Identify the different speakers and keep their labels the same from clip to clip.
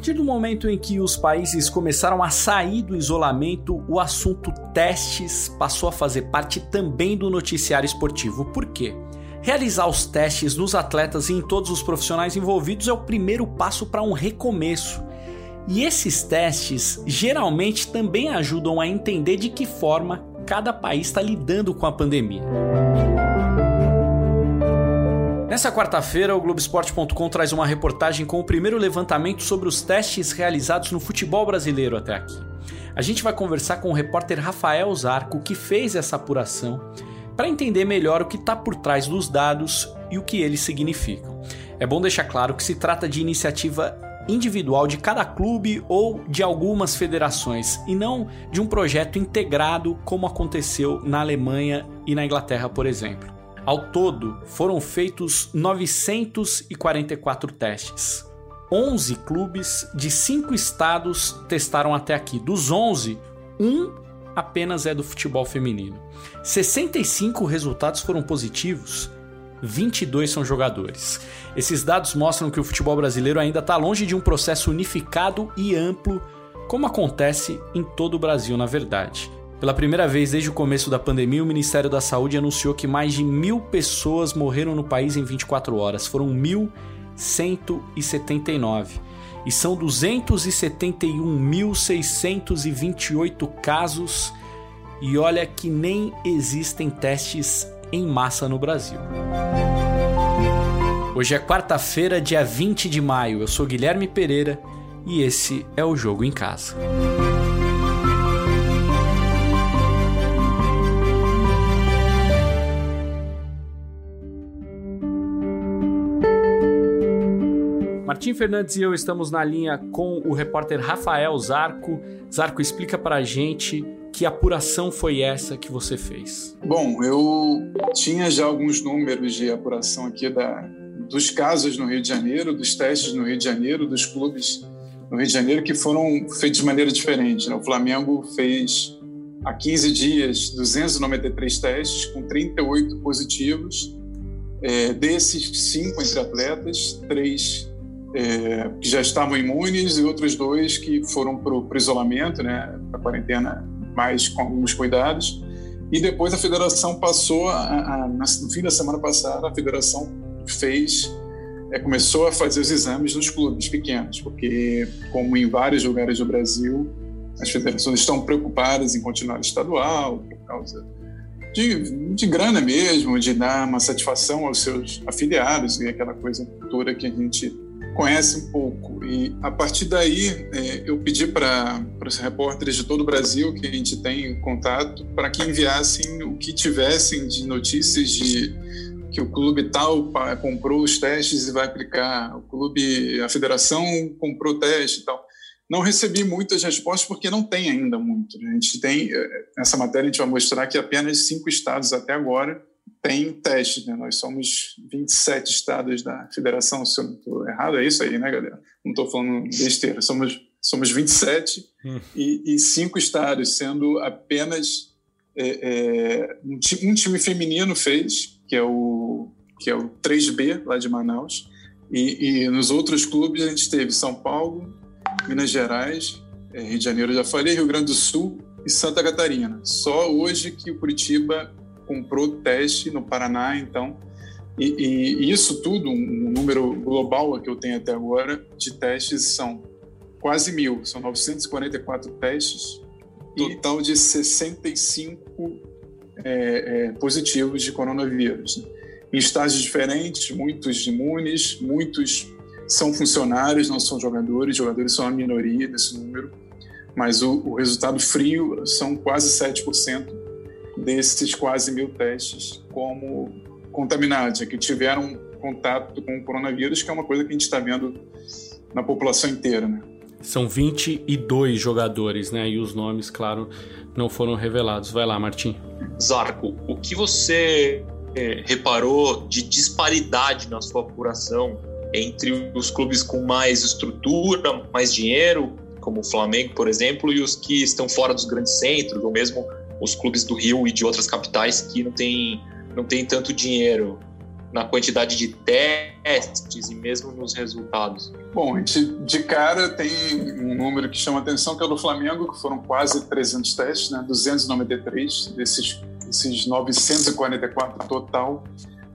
Speaker 1: partir do momento em que os países começaram a sair do isolamento, o assunto testes passou a fazer parte também do noticiário esportivo. Por quê? Realizar os testes nos atletas e em todos os profissionais envolvidos é o primeiro passo para um recomeço. E esses testes geralmente também ajudam a entender de que forma cada país está lidando com a pandemia. Nessa quarta-feira, o Globoesporte.com traz uma reportagem com o primeiro levantamento sobre os testes realizados no futebol brasileiro até aqui. A gente vai conversar com o repórter Rafael Zarco, que fez essa apuração, para entender melhor o que está por trás dos dados e o que eles significam. É bom deixar claro que se trata de iniciativa individual de cada clube ou de algumas federações e não de um projeto integrado como aconteceu na Alemanha e na Inglaterra, por exemplo. Ao todo, foram feitos 944 testes. 11 clubes de 5 estados testaram até aqui. Dos 11, um apenas é do futebol feminino. 65 resultados foram positivos, 22 são jogadores. Esses dados mostram que o futebol brasileiro ainda está longe de um processo unificado e amplo, como acontece em todo o Brasil, na verdade. Pela primeira vez desde o começo da pandemia, o Ministério da Saúde anunciou que mais de mil pessoas morreram no país em 24 horas. Foram 1.179. E são 271.628 casos. E olha que nem existem testes em massa no Brasil. Hoje é quarta-feira, dia 20 de maio. Eu sou Guilherme Pereira e esse é o Jogo em Casa. Martim Fernandes e eu estamos na linha com o repórter Rafael Zarco. Zarco, explica para a gente que apuração foi essa que você fez?
Speaker 2: Bom, eu tinha já alguns números de apuração aqui da, dos casos no Rio de Janeiro, dos testes no Rio de Janeiro, dos clubes no Rio de Janeiro que foram feitos de maneira diferente. Né? O Flamengo fez há 15 dias 293 testes com 38 positivos. É, desses, cinco entre atletas, três é, que já estavam imunes e outros dois que foram para o isolamento, né, para a quarentena, mais com alguns cuidados. E depois a federação passou, a, a, no fim da semana passada, a federação fez, é, começou a fazer os exames nos clubes pequenos, porque, como em vários lugares do Brasil, as federações estão preocupadas em continuar estadual, por causa de, de grana mesmo, de dar uma satisfação aos seus afiliados e aquela coisa toda que a gente conhece um pouco. E a partir daí, é, eu pedi para os repórteres de todo o Brasil que a gente tem contato para que enviassem o que tivessem de notícias de que o clube tal comprou os testes e vai aplicar, o clube, a federação comprou teste e tal. Não recebi muitas respostas porque não tem ainda muito. A gente tem, é, nessa matéria, a gente vai mostrar que apenas cinco estados até agora tem teste, né? Nós somos 27 estados da federação, se eu não estou errado, é isso aí, né, galera? Não estou falando besteira, somos, somos 27 hum. e, e cinco estados, sendo apenas é, é, um, um, time feminino fez, que é o, que é o 3B, lá de Manaus, e, e nos outros clubes a gente teve São Paulo, Minas Gerais, é, Rio de Janeiro, já falei, Rio Grande do Sul e Santa Catarina. Só hoje que o Curitiba comprou teste no Paraná, então. E, e, isso tudo, um número global que eu tenho até agora de testes são quase mil, são 944 testes, total de 65 é, é, positivos de coronavírus. Né? Em estágios diferentes, muitos imunes, muitos são funcionários, não são jogadores, jogadores são a minoria desse número, mas o, o resultado frio são quase 7% desses quase mil testes como contaminados, é que tiveram contato com o coronavírus, que é uma coisa que a gente está vendo na população inteira, né?
Speaker 1: São 22 jogadores, né? E os nomes, claro, não foram revelados. Vai lá, Martim.
Speaker 3: Zarco, o que você é, reparou de disparidade na sua apuração entre os clubes com mais estrutura, mais dinheiro, como o Flamengo, por exemplo, e os que estão fora dos grandes centros, ou mesmo os clubes do Rio e de outras capitais que não têm não tem tanto dinheiro na quantidade de testes e mesmo nos resultados?
Speaker 2: Bom, gente de cara tem um número que chama atenção, que é o do Flamengo, que foram quase 300 testes, né? 293 desses, desses 944 total,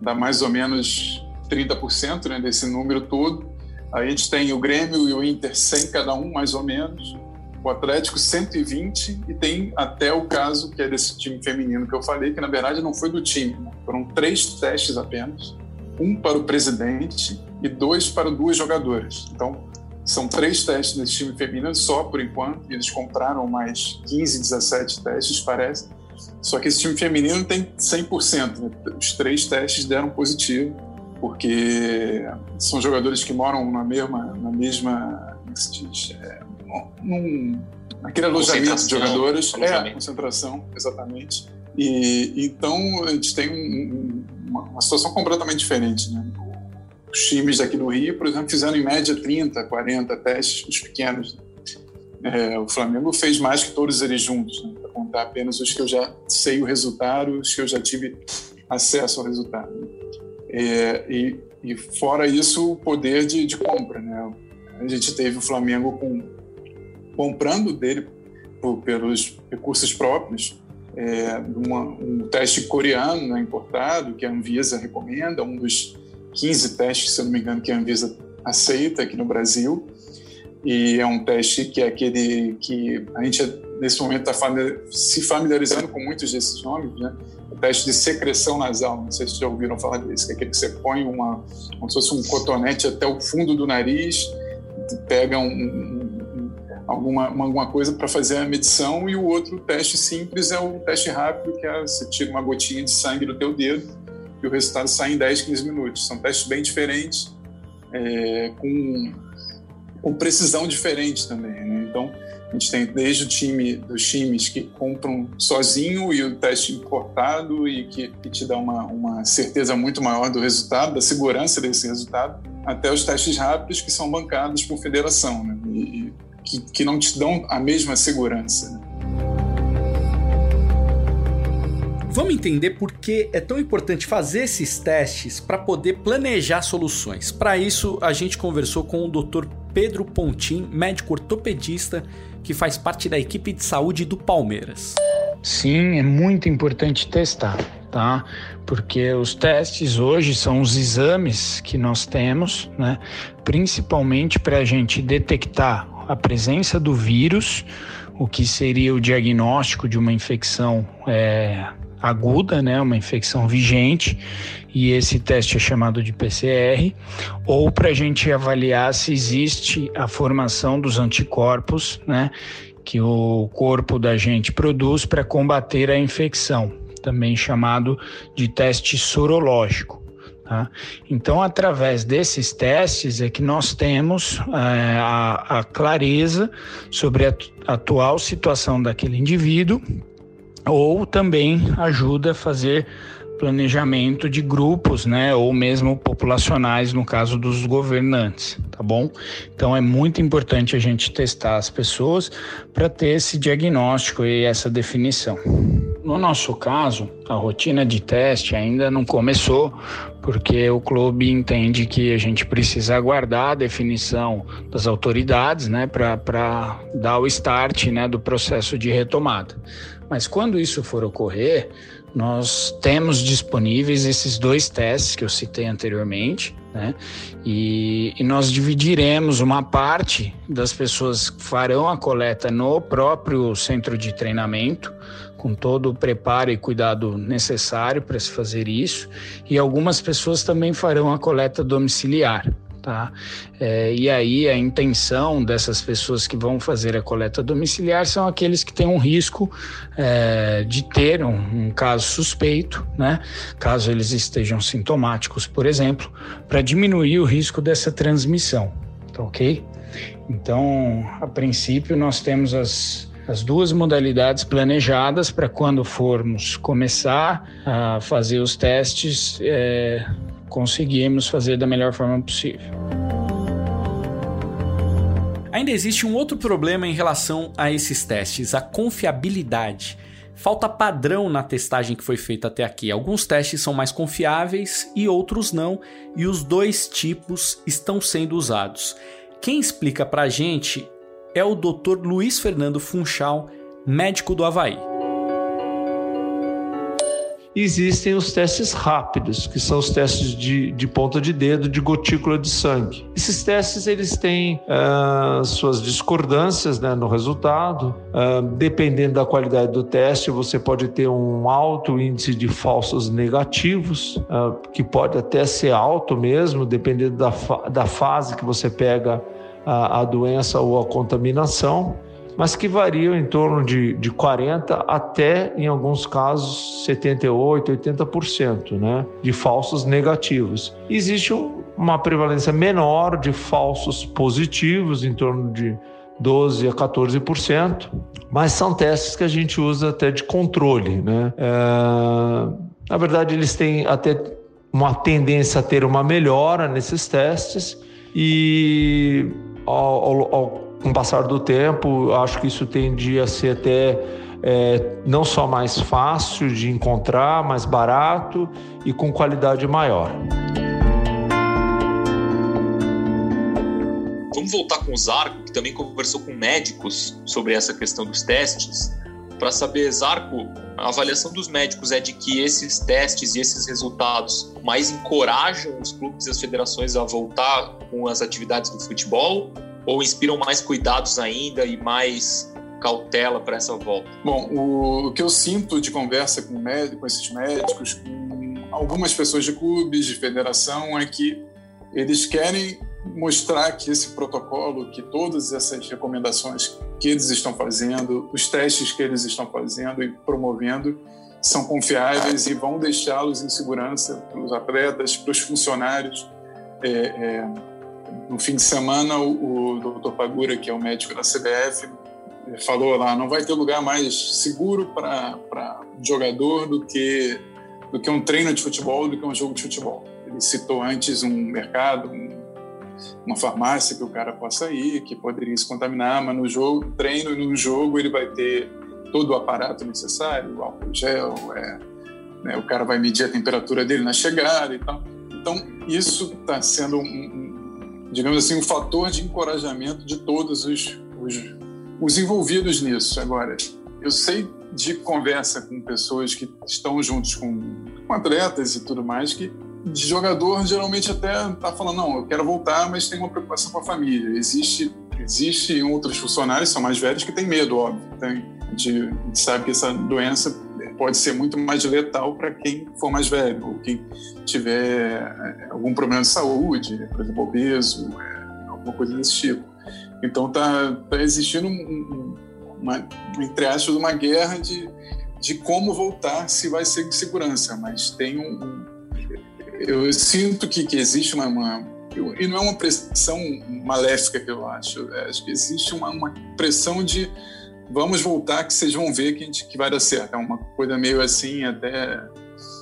Speaker 2: dá mais ou menos 30% né, desse número todo. Aí a gente tem o Grêmio e o Inter 100 cada um, mais ou menos o Atlético 120 e tem até o caso que é desse time feminino que eu falei, que na verdade não foi do time, né? foram três testes apenas, um para o presidente e dois para duas jogadoras. Então, são três testes nesse time feminino só por enquanto, e eles compraram mais 15, 17 testes, parece. Só que esse time feminino tem 100%, né? os três testes deram positivo, porque são jogadores que moram na mesma, na mesma, como se diz, é, num, naquele alojamento de jogadores. É, concentração, exatamente. E então a gente tem um, uma, uma, situação completamente diferente. Né? Os times aqui no Rio, por exemplo, fizeram em média 30, 40 testes, os pequenos. É, o Flamengo fez mais que todos eles juntos, né? para contar apenas os que eu já sei o resultado, os que eu já tive acesso ao resultado. É, e, e, fora isso, o poder de, de compra. Né? A gente teve o Flamengo com comprando dele por, pelos recursos próprios, é, uma, um teste coreano né, importado, que a Anvisa recomenda, um dos 15 testes, se eu não me engano, que a Anvisa aceita aqui no Brasil. E é um teste que é aquele que a gente, nesse momento, está se familiarizando com muitos desses nomes, né? O teste de secreção nasal, não sei se já ouviram falar desse, que é aquele que você põe uma, como se fosse um cotonete até o fundo do nariz, pega um, alguma, alguma coisa para fazer a medição e o outro teste simples é o teste rápido, que é você tira uma gotinha de sangue do teu dedo e o resultado sai em 10, 15 minutos. São testes bem diferentes, é, com, com precisão diferente também. Né? Então, a gente tem desde o time dos times que compram sozinho e o teste importado e que, que te dá uma, uma certeza muito maior do resultado, da segurança desse resultado, até os testes rápidos que são bancados por federação. Né? E, que, que não te dão a mesma segurança. Né?
Speaker 1: Vamos entender por que é tão importante fazer esses testes para poder planejar soluções. Para isso, a gente conversou com o Dr. Pedro Pontin, médico ortopedista que faz parte da equipe de saúde do Palmeiras.
Speaker 4: Sim, é muito importante testar, tá? Porque os testes hoje são os exames que nós temos, né? Principalmente para a gente detectar a presença do vírus, o que seria o diagnóstico de uma infecção é, aguda, né, uma infecção vigente, e esse teste é chamado de PCR, ou para a gente avaliar se existe a formação dos anticorpos, né, que o corpo da gente produz para combater a infecção, também chamado de teste sorológico. Tá? Então, através desses testes é que nós temos é, a, a, clareza sobre a atual situação daquele indivíduo, ou também ajuda a fazer planejamento de grupos, né, ou mesmo populacionais no caso dos governantes, tá bom? Então é muito importante a gente testar as pessoas para ter esse diagnóstico e essa definição. No nosso caso, a rotina de teste ainda não começou, porque o clube entende que a gente precisa aguardar a definição das autoridades, né, para dar o start, né, do processo de retomada. Mas quando isso for ocorrer, nós temos disponíveis esses dois testes que eu citei anteriormente, né? E, e, nós dividiremos uma parte das pessoas que farão a coleta no próprio centro de treinamento, com todo o preparo e cuidado necessário para se fazer isso, e algumas pessoas também farão a coleta domiciliar. Tá? É, e aí a intenção dessas pessoas que vão fazer a coleta domiciliar são aqueles que têm um risco é, de ter um, um, caso suspeito, né? caso eles estejam sintomáticos, por exemplo, para diminuir o risco dessa transmissão, tá ok? Então, a princípio, nós temos as, as duas modalidades planejadas para quando formos começar a fazer os testes, é, conseguirmos fazer da melhor forma possível.
Speaker 1: Ainda existe um outro problema em relação a esses testes, a confiabilidade. falta padrão na testagem que foi feita até aqui. Alguns testes são mais confiáveis e outros não, e os dois tipos estão sendo usados. Quem explica pra gente é o Dr. Luiz Fernando Funchal, médico do Havaí
Speaker 5: existem os testes rápidos, que são os testes de, de ponta de dedo, de gotícula de sangue. Esses testes eles têm uh, suas discordâncias né, no resultado. Uh, dependendo da qualidade do teste, você pode ter um alto índice de falsos negativos, uh, que pode até ser alto mesmo, dependendo da, fa da fase que você pega a, a doença ou a contaminação mas que variam em torno de, de 40% até, em alguns casos, 78%, 80% né, de falsos negativos. Existe um, uma prevalência menor de falsos positivos, em torno de 12% a 14%, mas são testes que a gente usa até de controle. Né? É, na verdade, eles têm até uma tendência a ter uma melhora nesses testes e ao, ao, ao com o passar do tempo, acho que isso tende a ser até é, não só mais fácil de encontrar, mais barato e com qualidade maior.
Speaker 3: Vamos voltar com o Zarco, que também conversou com médicos sobre essa questão dos testes. Para saber, Zarco, a avaliação dos médicos é de que esses testes e esses resultados mais encorajam os clubes e as federações a voltar com as atividades do futebol ou inspiram mais cuidados ainda e mais cautela para essa volta?
Speaker 2: Bom, o, o, que eu sinto de conversa com, médico, com esses médicos, com algumas pessoas de clubes, de federação, é que eles querem mostrar que esse protocolo, que todas essas recomendações que eles estão fazendo, os testes que eles estão fazendo e promovendo, são confiáveis e vão deixá-los em segurança para os atletas, para os funcionários. É, é, no fim de semana, o, o Dr. Pagura, que é o médico da CBF, falou lá: não vai ter lugar mais seguro para jogador do que, do que um treino de futebol, do que um jogo de futebol. Ele citou antes um mercado, um, uma farmácia que o cara possa ir, que poderia se contaminar, mas no jogo, treino e no jogo ele vai ter todo o aparato necessário, o álcool gel, é, né, o cara vai medir a temperatura dele na chegada e tal. Então, isso está sendo um, digamos assim, um fator de encorajamento de todos os, os, os envolvidos nisso. Agora, eu sei de conversa com pessoas que estão juntos com, com atletas e tudo mais que de jogador geralmente até tá falando não, eu quero voltar, mas tem uma preocupação com a família. Existe existe outros funcionários são mais velhos que têm medo, óbvio. Tem, a, gente, sabe que essa doença pode ser muito mais letal para quem for mais velho ou quem tiver é, algum problema de saúde, por exemplo, obeso, é, alguma coisa desse tipo. Então está tá existindo um, uma, entre aspas, uma guerra de, de como voltar, se vai ser de segurança, mas tem um, eu sinto que, que existe uma, uma e não é uma pressão maléfica que eu acho, é, acho que existe uma, uma pressão de vamos voltar que vocês vão ver que, a gente, que vai dar certo. É uma coisa meio assim, até,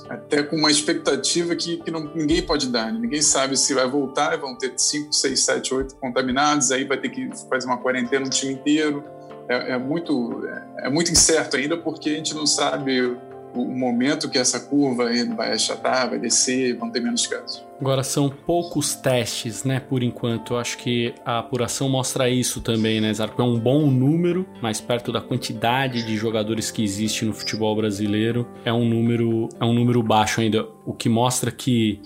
Speaker 2: até com uma expectativa que, que não, ninguém pode dar. Né? Ninguém sabe se vai voltar, vão ter 5, 6, 7, 8 contaminados, aí vai ter que fazer uma quarentena no time inteiro. É, é muito, é, é muito incerto ainda porque a gente não sabe o momento que essa curva vai achatar, vai descer, vão ter menos casos.
Speaker 1: Agora são poucos testes, né, por enquanto. Eu acho que a apuração mostra isso também, né, Zarco? É um bom número, mas perto da quantidade de jogadores que existe no futebol brasileiro, é um número, é um número baixo ainda, o que mostra que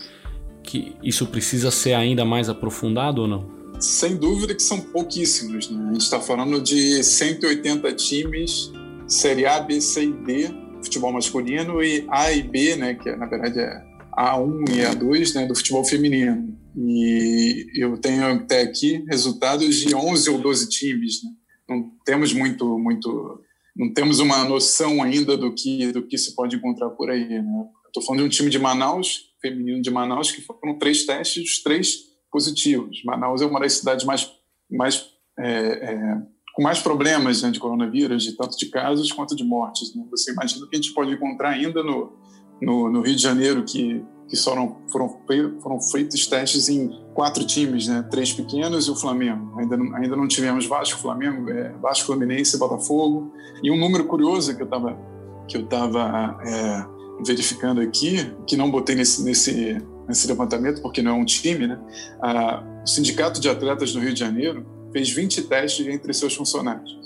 Speaker 1: que isso precisa ser ainda mais aprofundado ou não?
Speaker 2: Sem dúvida que são pouquíssimos, né? A gente está falando de 180 times, Série A, B, C e D, futebol masculino e A e B, né, que na verdade é A1 e A2, né, do futebol feminino. E eu tenho até aqui resultados de 11 ou 12 times, né? Não temos muito muito não temos uma noção ainda do que do que se pode encontrar por aí, né? Estou falando de um time de Manaus, feminino de Manaus, que foram três testes, três positivos. Manaus é uma das cidades mais mais é, é, com mais problemas né, de coronavírus, de tanto de casos quanto de mortes. Né? Você imagina que a gente pode encontrar ainda no, no, no Rio de Janeiro, que, que só não, foram, foram feitos testes em quatro times, né? três pequenos e o Flamengo. Ainda não, ainda não tivemos Vasco, Flamengo, é, Vasco, Fluminense Botafogo. E um número curioso que eu estava é, verificando aqui, que não botei nesse, nesse, nesse levantamento porque não é um time, né? Ah, o Sindicato de Atletas do Rio de Janeiro fez 20 testes entre seus funcionários.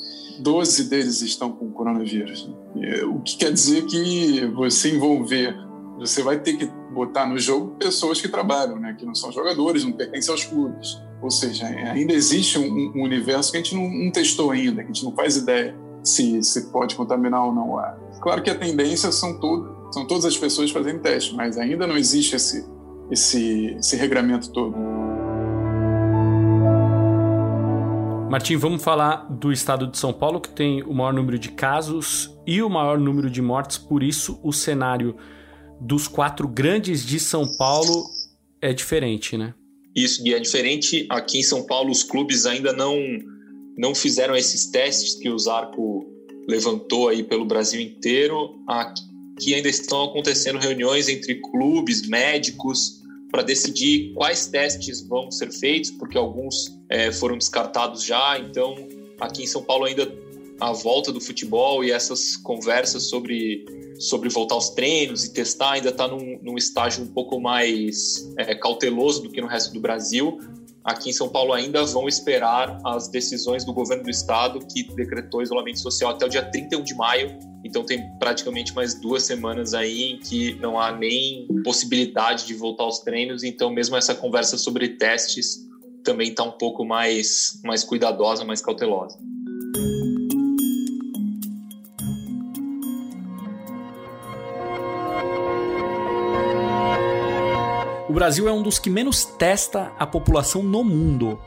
Speaker 2: 12 deles estão com coronavírus. O que quer dizer que você envolver, você vai ter que botar no jogo pessoas que trabalham, né? que não são jogadores, não pertencem aos clubes. Ou seja, ainda existe um, um universo que a gente não, não, testou ainda, que a gente não faz ideia se, se pode contaminar ou não. Claro que a tendência são, todo, são todas as pessoas fazendo teste, mas ainda não existe esse, esse, esse regramento todo.
Speaker 1: Martim, vamos falar do estado de São Paulo, que tem o maior número de casos e o maior número de mortes, por isso o cenário dos quatro grandes de São Paulo é diferente, né?
Speaker 3: Isso, e é diferente. Aqui em São Paulo, os clubes ainda não, não fizeram esses testes que o Zarco levantou aí pelo Brasil inteiro. Aqui ainda estão acontecendo reuniões entre clubes, médicos, para decidir quais testes vão ser feitos, porque alguns é, foram descartados já. Então, aqui em São Paulo ainda a volta do futebol e essas conversas sobre, sobre voltar aos treinos e testar ainda está num, num, estágio um pouco mais é, cauteloso do que no resto do Brasil. Aqui em São Paulo ainda vão esperar as decisões do governo do estado que decretou isolamento social até o dia 31 de maio. Então tem praticamente mais duas semanas aí em que não há nem possibilidade de voltar aos treinos. Então mesmo essa conversa sobre testes também está um pouco mais, mais cuidadosa, mais cautelosa.
Speaker 1: O Brasil é um dos que menos testa a população no mundo.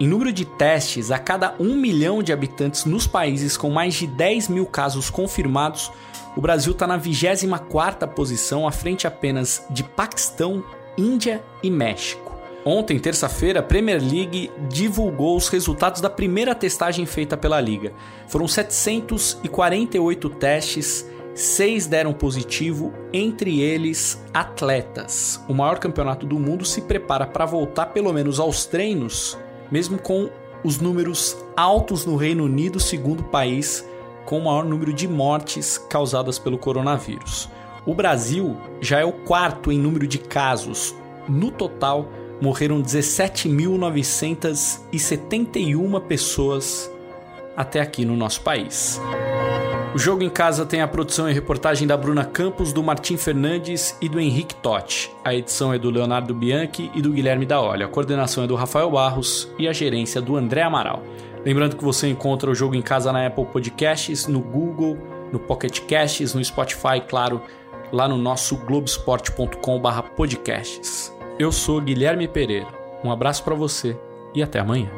Speaker 1: Em número de testes, a cada um milhão de habitantes nos países com mais de 10 mil casos confirmados, o Brasil está na 24 posição, à frente apenas de Paquistão, Índia e México. Ontem, terça-feira, a Premier League divulgou os resultados da primeira testagem feita pela liga. Foram 748 testes, seis deram positivo, entre eles atletas. O maior campeonato do mundo se prepara para voltar pelo menos aos treinos, mesmo com os números altos no Reino Unido, segundo país com o maior número de mortes causadas pelo coronavírus. O Brasil já é o quarto em número de casos. No total, morreram 17.971 pessoas até aqui no nosso país. O Jogo em Casa tem a produção e reportagem da Bruna Campos, do Martim Fernandes e do Henrique Totti. A edição é do Leonardo Bianchi e do Guilherme da Olha. A coordenação é do Rafael Barros e a gerência do André Amaral. Lembrando que você encontra o Jogo em Casa na Apple Podcasts, no Google, no Pocket Casts, no Spotify, claro, lá no nosso globesport.com/podcasts. Eu sou Guilherme Pereira. Um abraço para você e até amanhã.